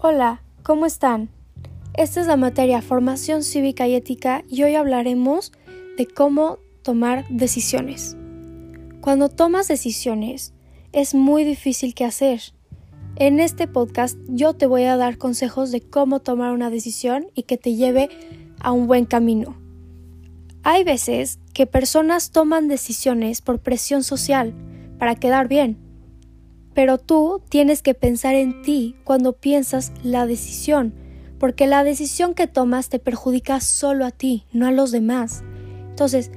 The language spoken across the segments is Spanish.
Hola, ¿cómo están? Esta es la materia Formación Cívica y Ética y hoy hablaremos de cómo tomar decisiones. Cuando tomas decisiones es muy difícil que hacer. En este podcast yo te voy a dar consejos de cómo tomar una decisión y que te lleve a un buen camino. Hay veces que personas toman decisiones por presión social para quedar bien pero tú tienes que pensar en ti cuando piensas la decisión, porque la decisión que tomas te perjudica solo a ti, no a los demás. Entonces,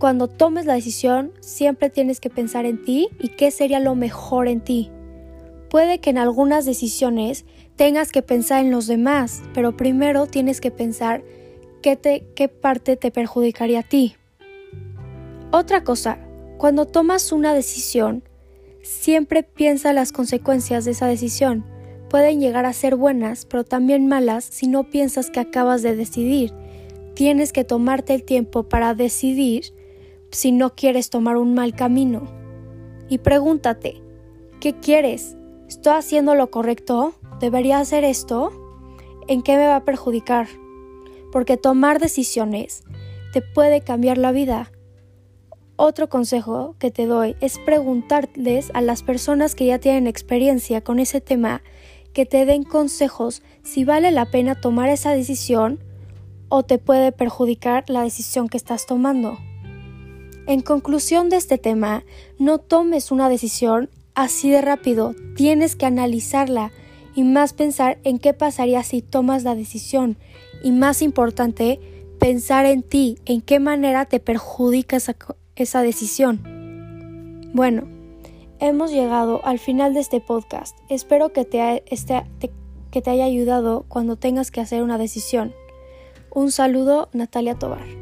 cuando tomes la decisión, siempre tienes que pensar en ti y qué sería lo mejor en ti. Puede que en algunas decisiones tengas que pensar en los demás, pero primero tienes que pensar qué, te, qué parte te perjudicaría a ti. Otra cosa, cuando tomas una decisión, Siempre piensa las consecuencias de esa decisión. Pueden llegar a ser buenas, pero también malas si no piensas que acabas de decidir. Tienes que tomarte el tiempo para decidir si no quieres tomar un mal camino. Y pregúntate, ¿qué quieres? ¿Estoy haciendo lo correcto? ¿Debería hacer esto? ¿En qué me va a perjudicar? Porque tomar decisiones te puede cambiar la vida otro consejo que te doy es preguntarles a las personas que ya tienen experiencia con ese tema que te den consejos si vale la pena tomar esa decisión o te puede perjudicar la decisión que estás tomando. En conclusión de este tema, no tomes una decisión así de rápido, tienes que analizarla y más pensar en qué pasaría si tomas la decisión y más importante, pensar en ti, en qué manera te perjudica esa, esa decisión. Bueno, hemos llegado al final de este podcast. Espero que te, este, que te haya ayudado cuando tengas que hacer una decisión. Un saludo, Natalia Tobar.